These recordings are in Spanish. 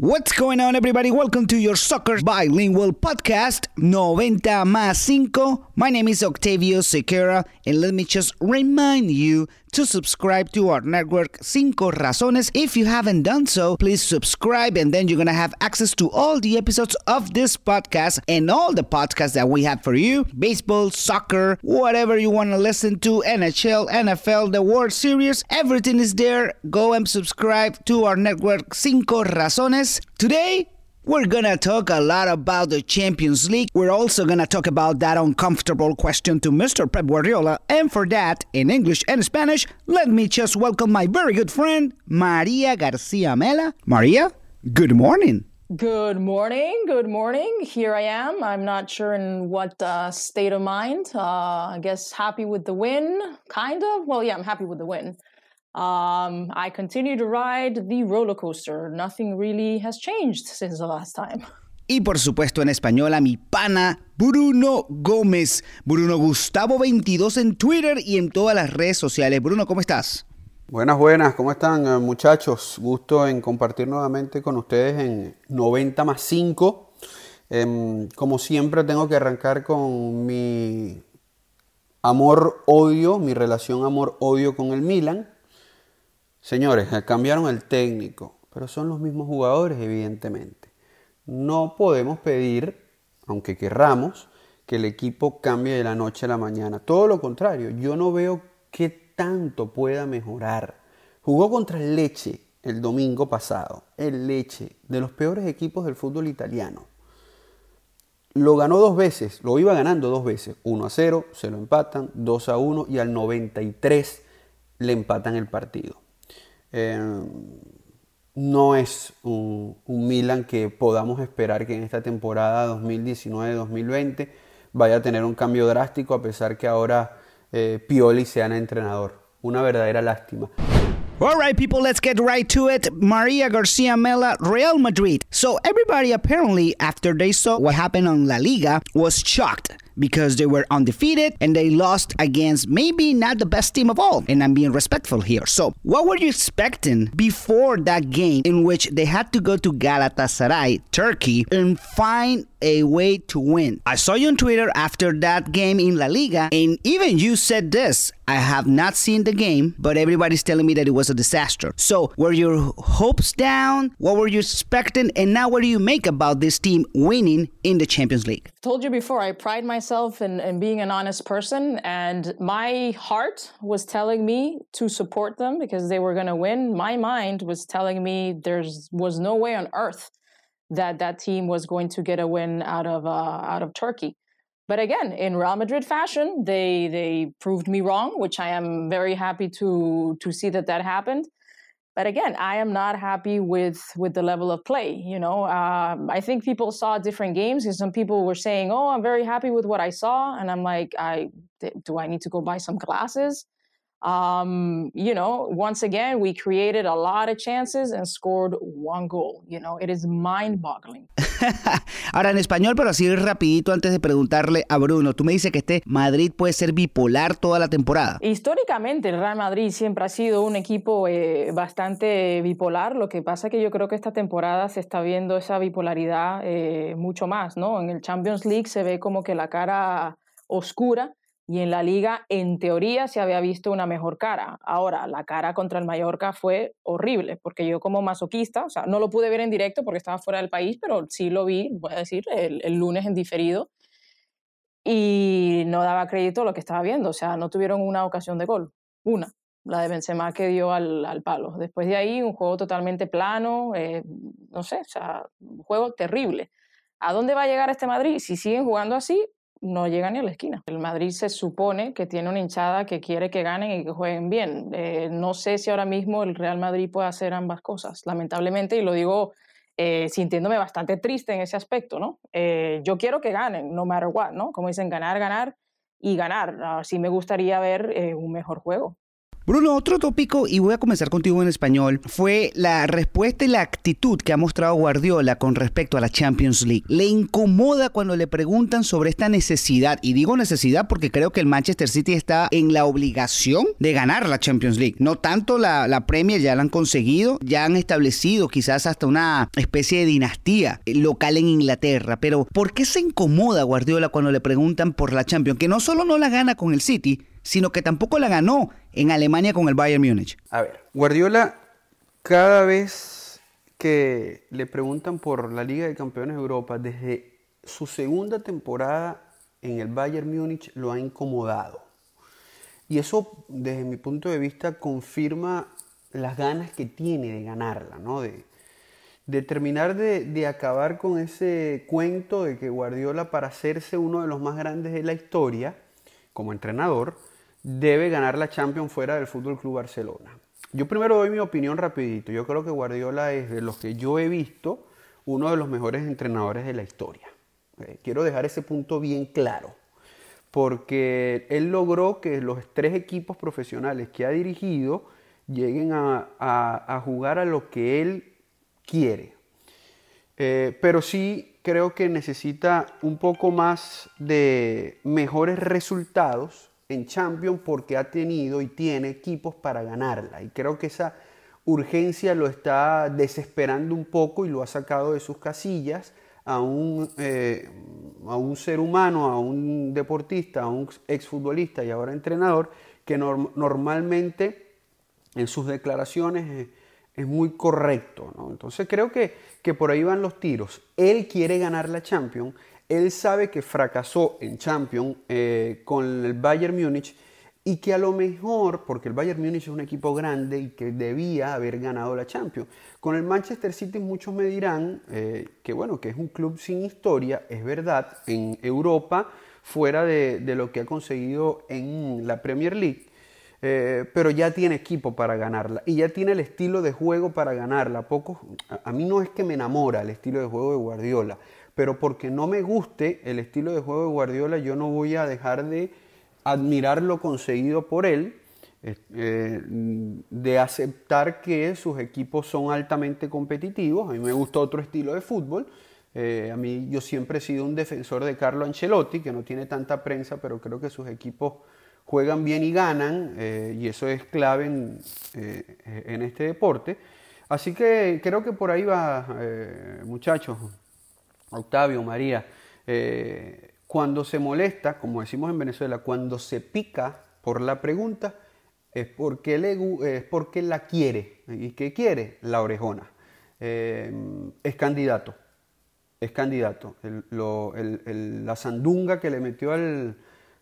What's going on, everybody? Welcome to your soccer bilingual podcast, 90 más 5. My name is Octavio Sequeira, and let me just remind you to subscribe to our network Cinco Razones. If you haven't done so, please subscribe, and then you're gonna have access to all the episodes of this podcast and all the podcasts that we have for you baseball, soccer, whatever you wanna listen to, NHL, NFL, the World Series, everything is there. Go and subscribe to our network Cinco Razones. Today, we're gonna talk a lot about the Champions League. We're also gonna talk about that uncomfortable question to Mr. Pep Guardiola. And for that, in English and Spanish, let me just welcome my very good friend, Maria Garcia Mela. Maria, good morning. Good morning. Good morning. Here I am. I'm not sure in what uh, state of mind. Uh, I guess happy with the win, kind of. Well, yeah, I'm happy with the win. Um, I continue to ride the roller coaster. Nothing really has changed since the last time. Y por supuesto en español a mi pana Bruno Gómez. Bruno Gustavo 22 en Twitter y en todas las redes sociales. Bruno, ¿cómo estás? Buenas, buenas, ¿cómo están eh, muchachos? Gusto en compartir nuevamente con ustedes en 90 más 5. Em, como siempre tengo que arrancar con mi amor-odio, mi relación amor-odio con el Milan. Señores, cambiaron el técnico, pero son los mismos jugadores, evidentemente. No podemos pedir, aunque querramos, que el equipo cambie de la noche a la mañana. Todo lo contrario, yo no veo qué tanto pueda mejorar. Jugó contra el Leche el domingo pasado, el Leche, de los peores equipos del fútbol italiano. Lo ganó dos veces, lo iba ganando dos veces, 1 a 0, se lo empatan, 2 a 1 y al 93 le empatan el partido. Eh, no es un, Milan que podamos esperar que en esta temporada 2019-2020 vaya a tener un cambio drástico a pesar que ahora eh, Pioli sea el entrenador. Una verdadera lástima. All right, people, let's get right to it. Maria Garcia Mela, Real Madrid. So, everybody apparently, after they saw what happened on La Liga, was shocked because they were undefeated and they lost against maybe not the best team of all. And I'm being respectful here. So, what were you expecting before that game in which they had to go to Galatasaray, Turkey, and find a way to win? I saw you on Twitter after that game in La Liga, and even you said this I have not seen the game, but everybody's telling me that it was a disaster. So, were your hopes down? What were you expecting? And now, what do you make about this team winning in the Champions League? Told you before, I pride myself in, in being an honest person, and my heart was telling me to support them because they were going to win. My mind was telling me there was no way on earth that that team was going to get a win out of uh, out of Turkey. But again, in Real Madrid fashion, they they proved me wrong, which I am very happy to to see that that happened. But again, I am not happy with with the level of play. You know, um, I think people saw different games, and some people were saying, "Oh, I'm very happy with what I saw," and I'm like, "I do I need to go buy some glasses?" Um, you know, once again, we created a lot of chances and scored one goal. You know, it is mind-boggling. Ahora en español, pero así rapidito antes de preguntarle a Bruno, tú me dices que este Madrid puede ser bipolar toda la temporada. Históricamente el Real Madrid siempre ha sido un equipo eh, bastante bipolar, lo que pasa es que yo creo que esta temporada se está viendo esa bipolaridad eh, mucho más, ¿no? En el Champions League se ve como que la cara oscura y en la liga, en teoría, se había visto una mejor cara. Ahora, la cara contra el Mallorca fue horrible, porque yo como masoquista, o sea, no lo pude ver en directo porque estaba fuera del país, pero sí lo vi, voy a decir, el, lunes en diferido. Y no daba crédito a lo que estaba viendo, o sea, no tuvieron una ocasión de gol, una, la de Benzema que dio al, al palo. Después de ahí, un juego totalmente plano, eh, no sé, o sea, un juego terrible. ¿A dónde va a llegar este Madrid? Si siguen jugando así, no llega ni a la esquina. El Madrid se supone que tiene una hinchada que quiere que ganen y que jueguen bien. Eh, no sé si ahora mismo el Real Madrid puede hacer ambas cosas, lamentablemente, y lo digo eh, sintiéndome bastante triste en ese aspecto, ¿no? Eh, yo quiero que ganen, no matter what, ¿no? Como dicen, ganar, ganar y ganar. Así me gustaría ver un mejor juego. Bruno, otro tópico, y voy a comenzar contigo en español, fue la respuesta y la actitud que ha mostrado Guardiola con respecto a la Champions League. Le incomoda cuando le preguntan sobre esta necesidad, y digo necesidad porque creo que el Manchester City está en la obligación de ganar la Champions League. No tanto la, la Premier, ya la han conseguido, ya han establecido quizás hasta una especie de dinastía local en Inglaterra, pero ¿por qué se incomoda Guardiola cuando le preguntan por la Champions? Que no solo no la gana con el City, sino que tampoco la ganó en Alemania con el Bayern Múnich. A ver, Guardiola cada vez que le preguntan por la Liga de Campeones de Europa, desde su segunda temporada en el Bayern Múnich lo ha incomodado. Y eso, desde mi punto de vista, confirma las ganas que tiene de ganarla, ¿no? De, terminar de, de, acabar con ese cuento de que Guardiola, para hacerse uno de los más grandes de la historia, como entrenador, debe ganar la Champions fuera del Fútbol Club Barcelona. Yo primero doy mi opinión rapidito. Yo creo que Guardiola es de los que yo he visto uno de los mejores entrenadores de la historia. Eh, quiero dejar ese punto bien claro, porque él logró que los tres equipos profesionales que ha dirigido lleguen a, jugar a lo que él quiere. Eh, pero sí creo que necesita un poco más de mejores resultados en Champions porque ha tenido y tiene equipos para ganarla. Y creo que esa urgencia lo está desesperando un poco y lo ha sacado de sus casillas a un, eh, a un ser humano, a un deportista, a un exfutbolista y ahora entrenador que normalmente en sus declaraciones es, muy correcto. Entonces creo que, que por ahí van los tiros. Él quiere ganar la Champions él sabe que fracasó en Champions eh, con el Bayern Múnich y que a lo mejor, porque el Bayern Múnich es un equipo grande y que debía haber ganado la Champions. Con el Manchester City muchos me dirán eh, que bueno, que es un club sin historia, es verdad, en Europa, fuera de, lo que ha conseguido en la Premier League. Eh, pero ya tiene equipo para ganarla y ya tiene el estilo de juego para ganarla. Poco, a mí no es que me enamora el estilo de juego de Guardiola, pero porque no me guste el estilo de juego de Guardiola, yo no voy a dejar de admirar lo conseguido por él, eh, de aceptar que sus equipos son altamente competitivos. A mí me gusta otro estilo de fútbol. Eh, a mí yo siempre he sido un defensor de Carlo Ancelotti, que no tiene tanta prensa, pero creo que sus equipos juegan bien y ganan, eh, y eso es clave en, en, este deporte. Así que creo que por ahí va, muchachos. Octavio, María, eh, cuando se molesta, como decimos en Venezuela, cuando se pica por la pregunta, es porque, le, es porque la quiere. ¿Y qué quiere? La orejona. Eh, es candidato. Es candidato. la sandunga que le metió al,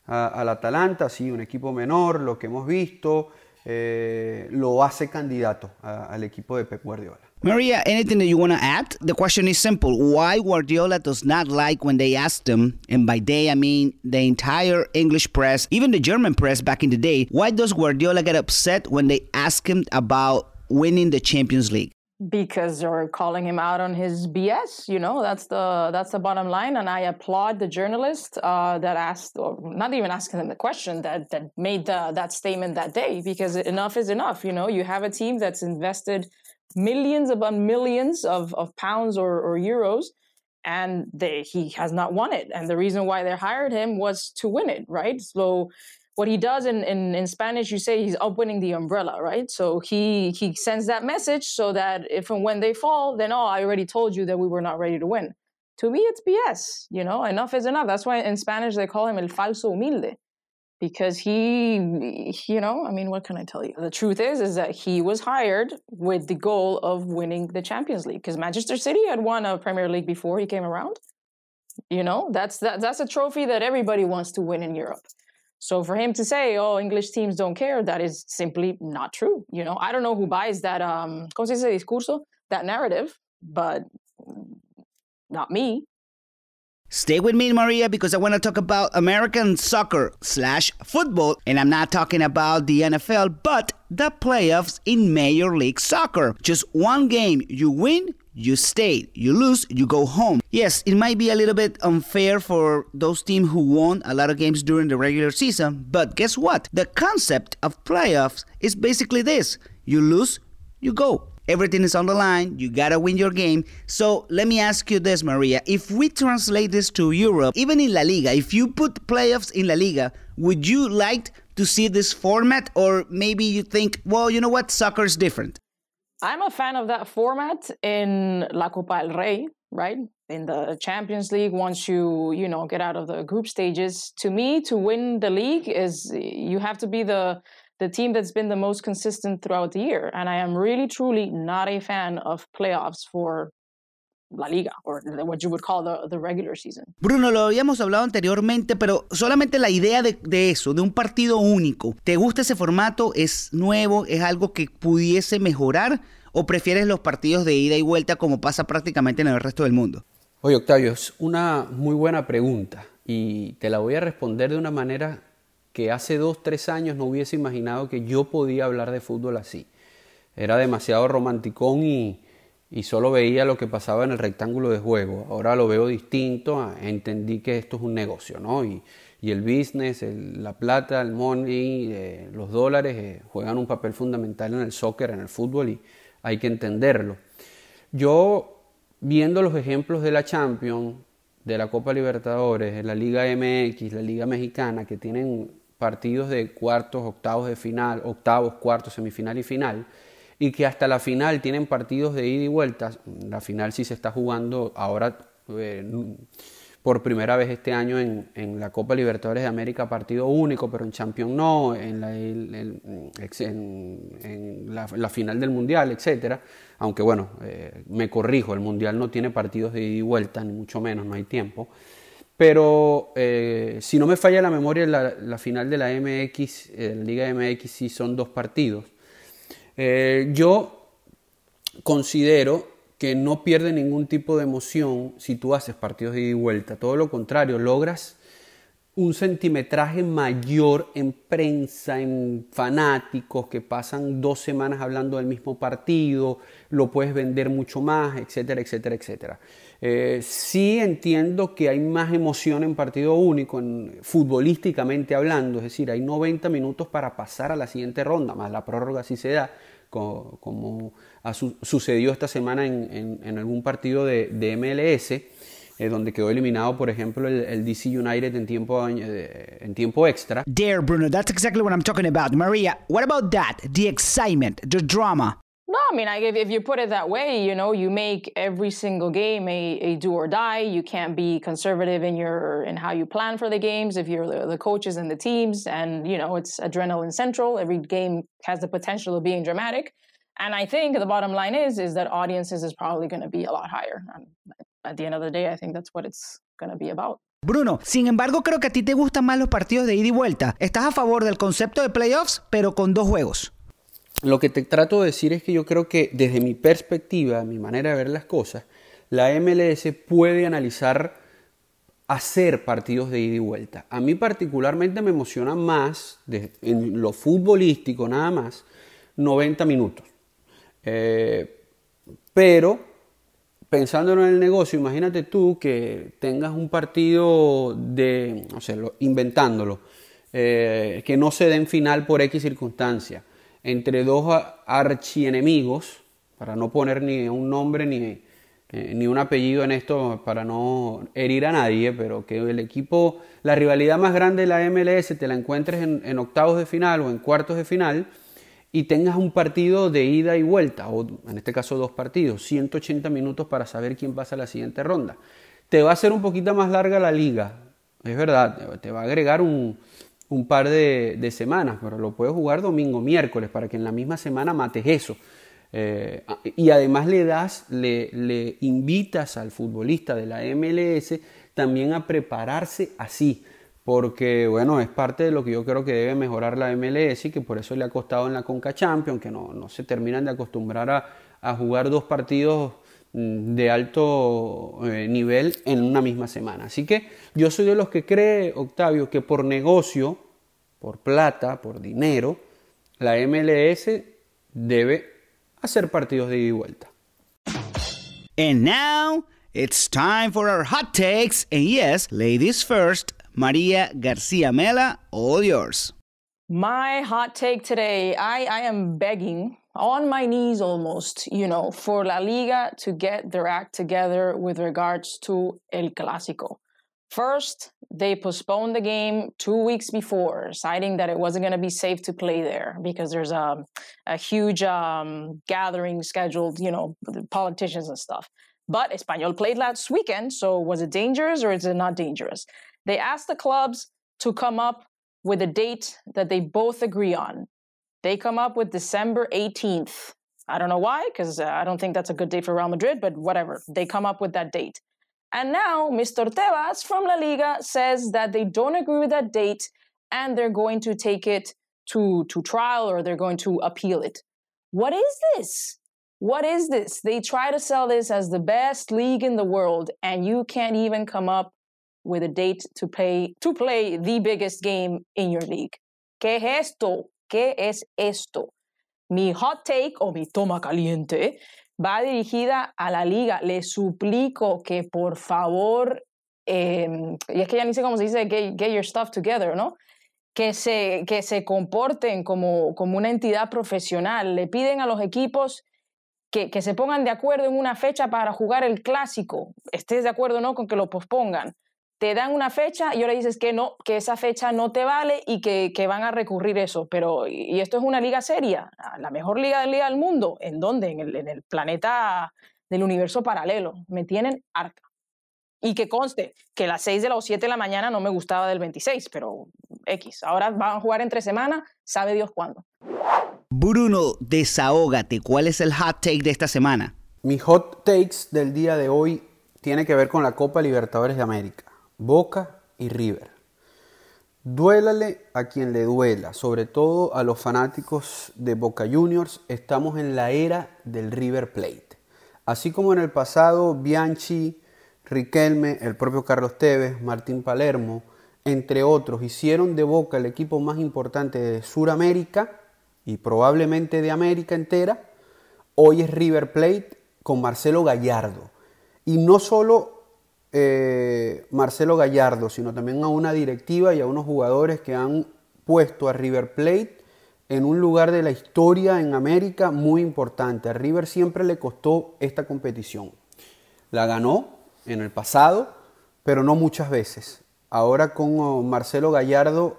al Atalanta, sí, un equipo menor, lo que hemos visto, eh, lo hace candidato al equipo de Pep Guardiola. Maria, anything that you want to add? The question is simple. Why Guardiola does not like when they asked him, and by they I mean the entire English press, even the German press back in the day, why does Guardiola get upset when they ask him about winning the Champions League? Because they're calling him out on his BS. You know, that's the that's the bottom line. And I applaud the journalist uh, that asked, or not even asking them the question that that made the, that statement that day. Because enough is enough. You know, you have a team that's invested millions upon millions of, of pounds or, or euros and they, he has not won it and the reason why they hired him was to win it right so what he does in, in, in spanish you say he's upwinning the umbrella right? So he he sends that message so that if and when they fall then oh i already told you that we were not ready to win. To me it's bs you know enough is enough. That's why in spanish they call him el falso humilde because he you know i mean what can i tell you? The truth is is that he was hired with the goal of winning the champions league because manchester city had won a premier league before he came around. You know that's that, that's a trophy that everybody wants to win in europe so for him to say oh english teams don't care that is simply not true you know i don't know who buys that um ¿cómo se dice discurso that narrative but not me Stay with me, Maria, because I want to talk about American soccer slash football. And I'm not talking about the NFL, but the playoffs in Major League Soccer. Just one game you win, you stay. You lose, you go home. Yes, it might be a little bit unfair for those teams who won a lot of games during the regular season, but guess what? The concept of playoffs is basically this you lose, you go. Everything is on the line. You gotta win your game. So let me ask you this, Maria. If we translate this to Europe, even in La Liga, if you put playoffs in La Liga, would you like to see this format? Or maybe you think, well, you know what? Soccer is different. I'm a fan of that format in La Copa del Rey, right? In the Champions League, once you you know get out of the group stages, to me, to win the league is you have to be the the team that's been the most consistent throughout the year. And I am really truly not a fan of playoffs for la liga, or what you would call the, the regular season. Bruno, lo habíamos hablado anteriormente, pero solamente la idea de, de, eso, de un partido único, ¿te gusta ese formato? ¿Es nuevo? ¿Es algo que pudiese mejorar? ¿O prefieres los partidos de ida y vuelta como pasa prácticamente en el resto del mundo? Oye, Octavio, es una muy buena pregunta y te la voy a responder de una manera que hace dos, tres años no hubiese imaginado que yo podía hablar de fútbol así. Era demasiado romanticón y, y solo veía lo que pasaba en el rectángulo de juego. Ahora lo veo distinto, entendí que esto es un negocio, ¿no? Y, y el business, la plata, el money, eh, los dólares eh, juegan un papel fundamental en el soccer, en el fútbol y hay que entenderlo. Yo, viendo los ejemplos de la Champions, de la Copa Libertadores, de la Liga MX, la Liga Mexicana, que tienen partidos de cuartos, octavos de final, octavos, cuartos, semifinal y final, y que hasta la final tienen partidos de ida y vuelta. La final sí se está jugando ahora eh, por primera vez este año en, en, la Copa Libertadores de América, partido único, pero en Champions no, en la, en, la, final del Mundial, etcétera. Aunque bueno, eh, me corrijo, el Mundial no tiene partidos de ida y vuelta, ni mucho menos, no hay tiempo. Pero eh, si no me falla la memoria, la, final de la MX, la Liga MX sí son dos partidos. Eh, yo considero que no pierde ningún tipo de emoción si tú haces partidos de ida y vuelta. Todo lo contrario, logras un centimetraje mayor en prensa, en fanáticos que pasan dos semanas hablando del mismo partido, lo puedes vender mucho más, etcétera, etcétera, etcétera. Eh, sí entiendo que hay más emoción en partido único, en, futbolísticamente hablando, es decir, hay 90 minutos para pasar a la siguiente ronda, más la prórroga si se da, como, como su, sucedió esta semana en, en, en algún partido de, de MLS, eh, donde quedó eliminado, por ejemplo, el, el DC United en tiempo, en tiempo extra. There, Bruno, that's exactly what I'm talking about. Maria, what about that? The excitement, the drama. No, I mean, if, if you put it that way, you know, you make every single game a, a do or die. You can't be conservative in your in how you plan for the games if you're the, the coaches and the teams, and you know, it's adrenaline central. Every game has the potential of being dramatic, and I think the bottom line is is that audiences is probably going to be a lot higher. And at the end of the day, I think that's what it's going to be about. Bruno, sin embargo, creo que a ti te gustan más los partidos de ida y vuelta. Estás a favor del concepto de playoffs, pero con dos juegos. Lo que te trato de decir es que yo creo que desde mi perspectiva, mi manera de ver las cosas, la MLS puede analizar hacer partidos de ida y vuelta. A mí particularmente me emociona más, de, en lo futbolístico nada más, 90 minutos. Eh, pero pensándolo en el negocio, imagínate tú que tengas un partido de, no sé, lo, inventándolo, eh, que no se den final por X circunstancia entre dos archienemigos, para no poner ni un nombre ni, eh, ni un apellido en esto, para no herir a nadie, pero que el equipo, la rivalidad más grande de la MLS te la encuentres en, octavos de final o en cuartos de final y tengas un partido de ida y vuelta, o en este caso dos partidos, 180 minutos para saber quién pasa a la siguiente ronda. Te va a hacer un poquito más larga la liga, es verdad, te va a agregar un, un par de, semanas, pero lo puedes jugar domingo, miércoles, para que en la misma semana mates eso. Eh, y además le das, le, invitas al futbolista de la MLS también a prepararse así, porque bueno, es parte de lo que yo creo que debe mejorar la MLS y que por eso le ha costado en la Conca Champions, que no, no se terminan de acostumbrar a, jugar dos partidos de alto eh, nivel en una misma semana. Así que yo soy de los que cree, Octavio, que por negocio, por plata, por dinero, la MLS debe hacer partidos de ida y vuelta. And now it's time for our hot takes. And yes, ladies first, Maria Garcia Mela, all yours. My hot take today I, I am begging, on my knees almost, you know, for La Liga to get their act together with regards to El Clásico. First, they postponed the game two weeks before, citing that it wasn't going to be safe to play there because there's a, a huge um, gathering scheduled, you know, politicians and stuff. But Espanyol played last weekend, so was it dangerous or is it not dangerous? They asked the clubs to come up with a date that they both agree on. They come up with December 18th. I don't know why, because uh, I don't think that's a good date for Real Madrid, but whatever. They come up with that date. And now Mr. Tebas from La Liga says that they don't agree with that date and they're going to take it to, to trial or they're going to appeal it. What is this? What is this? They try to sell this as the best league in the world, and you can't even come up with a date to play to play the biggest game in your league. ¿Qué es esto? ¿Qué es esto? Mi hot take o mi toma caliente va dirigida a la liga. Le suplico que por favor, eh, y es que ya ni sé cómo se dice get, get, your stuff together, ¿no? Que se, que se comporten como, como una entidad profesional. Le piden a los equipos que, que se pongan de acuerdo en una fecha para jugar el clásico. Estés de acuerdo o no con que lo pospongan te dan una fecha y ahora dices que no, que esa fecha no te vale y que, que, van a recurrir eso. Pero, y esto es una liga seria, la mejor liga, liga del mundo. ¿En dónde? En el, en el planeta del universo paralelo. Me tienen harta. Y que conste que las 6 de las 7 de la mañana no me gustaba del 26, pero X. Ahora van a jugar entre semana, sabe Dios cuándo. Bruno, desahógate. ¿Cuál es el hot take de esta semana? Mi hot takes del día de hoy tiene que ver con la Copa Libertadores de América. Boca y River. Duélale a quien le duela, sobre todo a los fanáticos de Boca Juniors, estamos en la era del River Plate. Así como en el pasado Bianchi, Riquelme, el propio Carlos Tevez, Martín Palermo, entre otros, hicieron de Boca el equipo más importante de Sudamérica y probablemente de América entera, hoy es River Plate con Marcelo Gallardo. Y no solo eh, Marcelo Gallardo, sino también a una directiva y a unos jugadores que han puesto a River Plate en un lugar de la historia en América muy importante. A River siempre le costó esta competición. La ganó en el pasado, pero no muchas veces. Ahora con oh, Marcelo Gallardo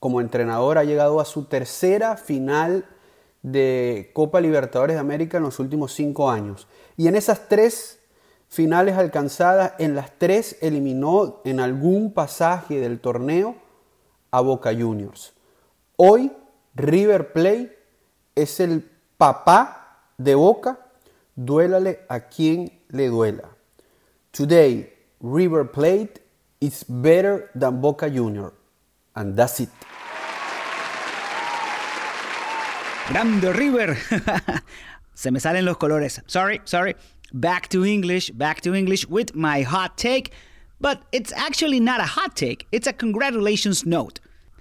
como entrenador ha llegado a su tercera final de Copa Libertadores de América en los últimos cinco años. Y en esas tres finales alcanzadas, en las tres eliminó en algún pasaje del torneo a Boca Juniors. Hoy River Plate es el papá de Boca, duélale a quien le duela. Today, River Plate is better than Boca Juniors. And that's it. Grande River. Se me salen los colores. Sorry, sorry. Back to English, back to English with my hot take. But it's actually not a hot take, it's a congratulations note.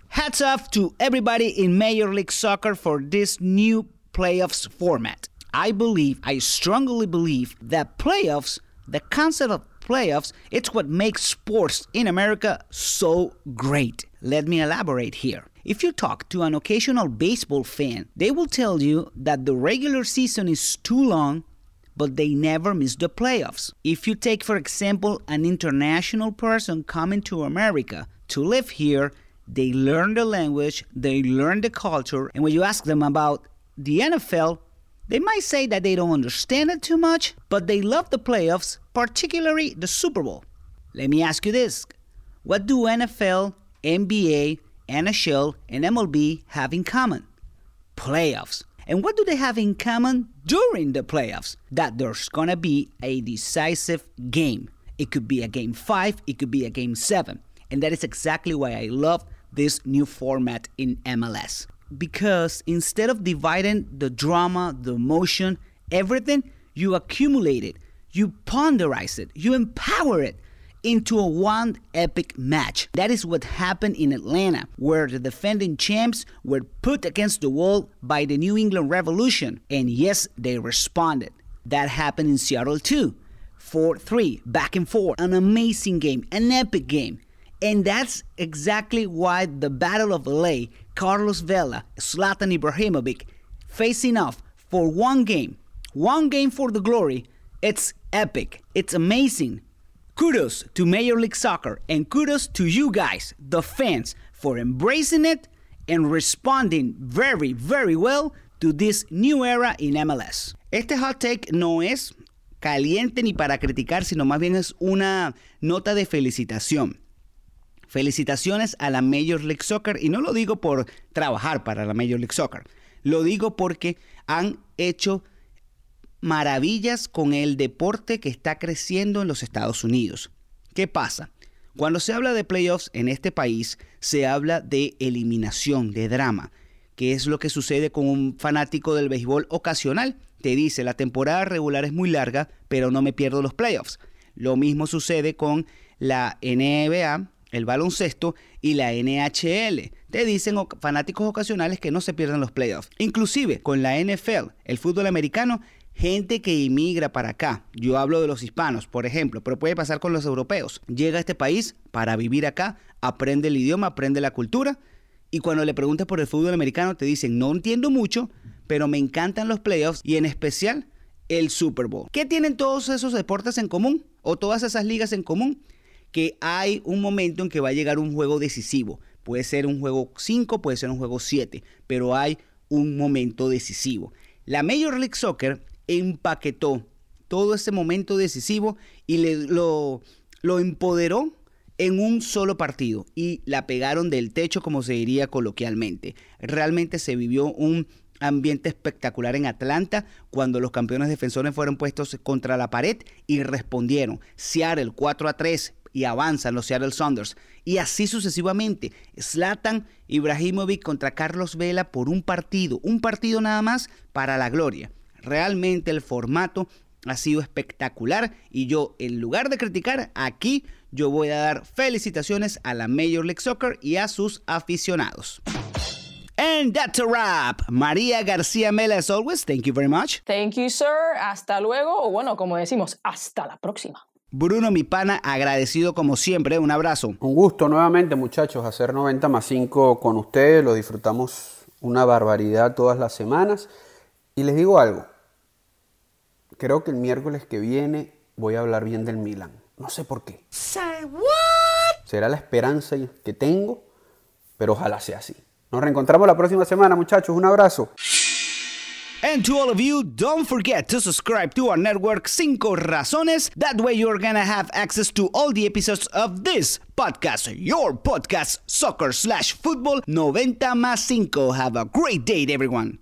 Hats off to everybody in Major League Soccer for this new playoffs format. I believe, I strongly believe that playoffs, the concept of playoffs, it's what makes sports in America so great. Let me elaborate here. If you talk to an occasional baseball fan, they will tell you that the regular season is too long but they never miss the playoffs. If you take, for example, an international person coming to America to live here, they learn the language, they learn the culture, and when you ask them about the NFL, they might say that they don't understand it too much, but they love the playoffs, particularly the Super Bowl. Let me ask you this What do NFL, NBA, NHL, and MLB have in common? Playoffs. And what do they have in common during the playoffs? That there's gonna be a decisive game. It could be a game five, it could be a game seven. And that is exactly why I love this new format in MLS. Because instead of dividing the drama, the emotion, everything, you accumulate it, you ponderize it, you empower it into a one epic match. That is what happened in Atlanta, where the defending champs were put against the wall by the New England Revolution. And yes, they responded. That happened in Seattle too. 4 3, back and forth. An amazing game, an epic game. And that's exactly why the Battle of LA, Carlos Vela, Zlatan Ibrahimovic, facing off for one game, one game for the glory, it's epic, it's amazing. Kudos to Major League Soccer and kudos to you guys, the fans, for embracing it and responding very, very well to this new era in MLS. Este hot take no es caliente ni para criticar, sino más bien es una nota de felicitación. Felicitaciones a la Major League Soccer y no lo digo por trabajar para la Major League Soccer, lo digo porque han hecho maravillas con el deporte que está creciendo en los Estados Unidos. ¿Qué pasa? Cuando se habla de playoffs en este país, se habla de eliminación, de drama, que es lo que sucede con un fanático del béisbol ocasional. Te dice, la temporada regular es muy larga, pero no me pierdo los playoffs. Lo mismo sucede con la NBA, el baloncesto y la NHL. Te dicen fanáticos ocasionales que no se pierden los playoffs. Inclusive con la NFL, el fútbol americano, gente que inmigra para acá. Yo hablo de los hispanos, por ejemplo, pero puede pasar con los europeos. Llega a este país para vivir acá, aprende el idioma, aprende la cultura. Y cuando le preguntas por el fútbol americano, te dicen, no entiendo mucho, pero me encantan los playoffs y en especial el Super Bowl. ¿Qué tienen todos esos deportes en común? ¿O todas esas ligas en común? Que hay un momento en que va a llegar un juego decisivo. Puede ser un juego 5, puede ser un juego 7, pero hay un momento decisivo. La Major League Soccer empaquetó todo ese momento decisivo y le, lo, lo empoderó en un solo partido y la pegaron del techo como se diría coloquialmente. Realmente se vivió un ambiente espectacular en Atlanta cuando los campeones defensores fueron puestos contra la pared y respondieron. Seattle 4 a 3 y avanzan los Seattle Saunders. Y así sucesivamente. Zlatan Ibrahimovic contra Carlos Vela por un partido, un partido nada más para la gloria. Realmente el formato ha sido espectacular y yo en lugar de criticar aquí yo voy a dar felicitaciones a la Major League Soccer y a sus aficionados. And that's a wrap. María García Mela, as always, thank you very much. Thank you, sir. Hasta luego, o bueno, como decimos, hasta la próxima. Bruno, mi pana, agradecido como siempre. Un abrazo. Un gusto nuevamente, muchachos, hacer 90 más 5 con ustedes. Lo disfrutamos una barbaridad todas las semanas. Y les digo algo. Creo que el miércoles que viene voy a hablar bien del Milan. No sé por qué. Será la esperanza que tengo, pero ojalá sea así. Nos reencontramos la próxima semana, muchachos. Un abrazo. And to all of you, don't forget to subscribe to our network Cinco Razones. That way you're gonna have access to all the episodes of this podcast, your podcast, soccer slash football 90 más 5. Have a great day, everyone.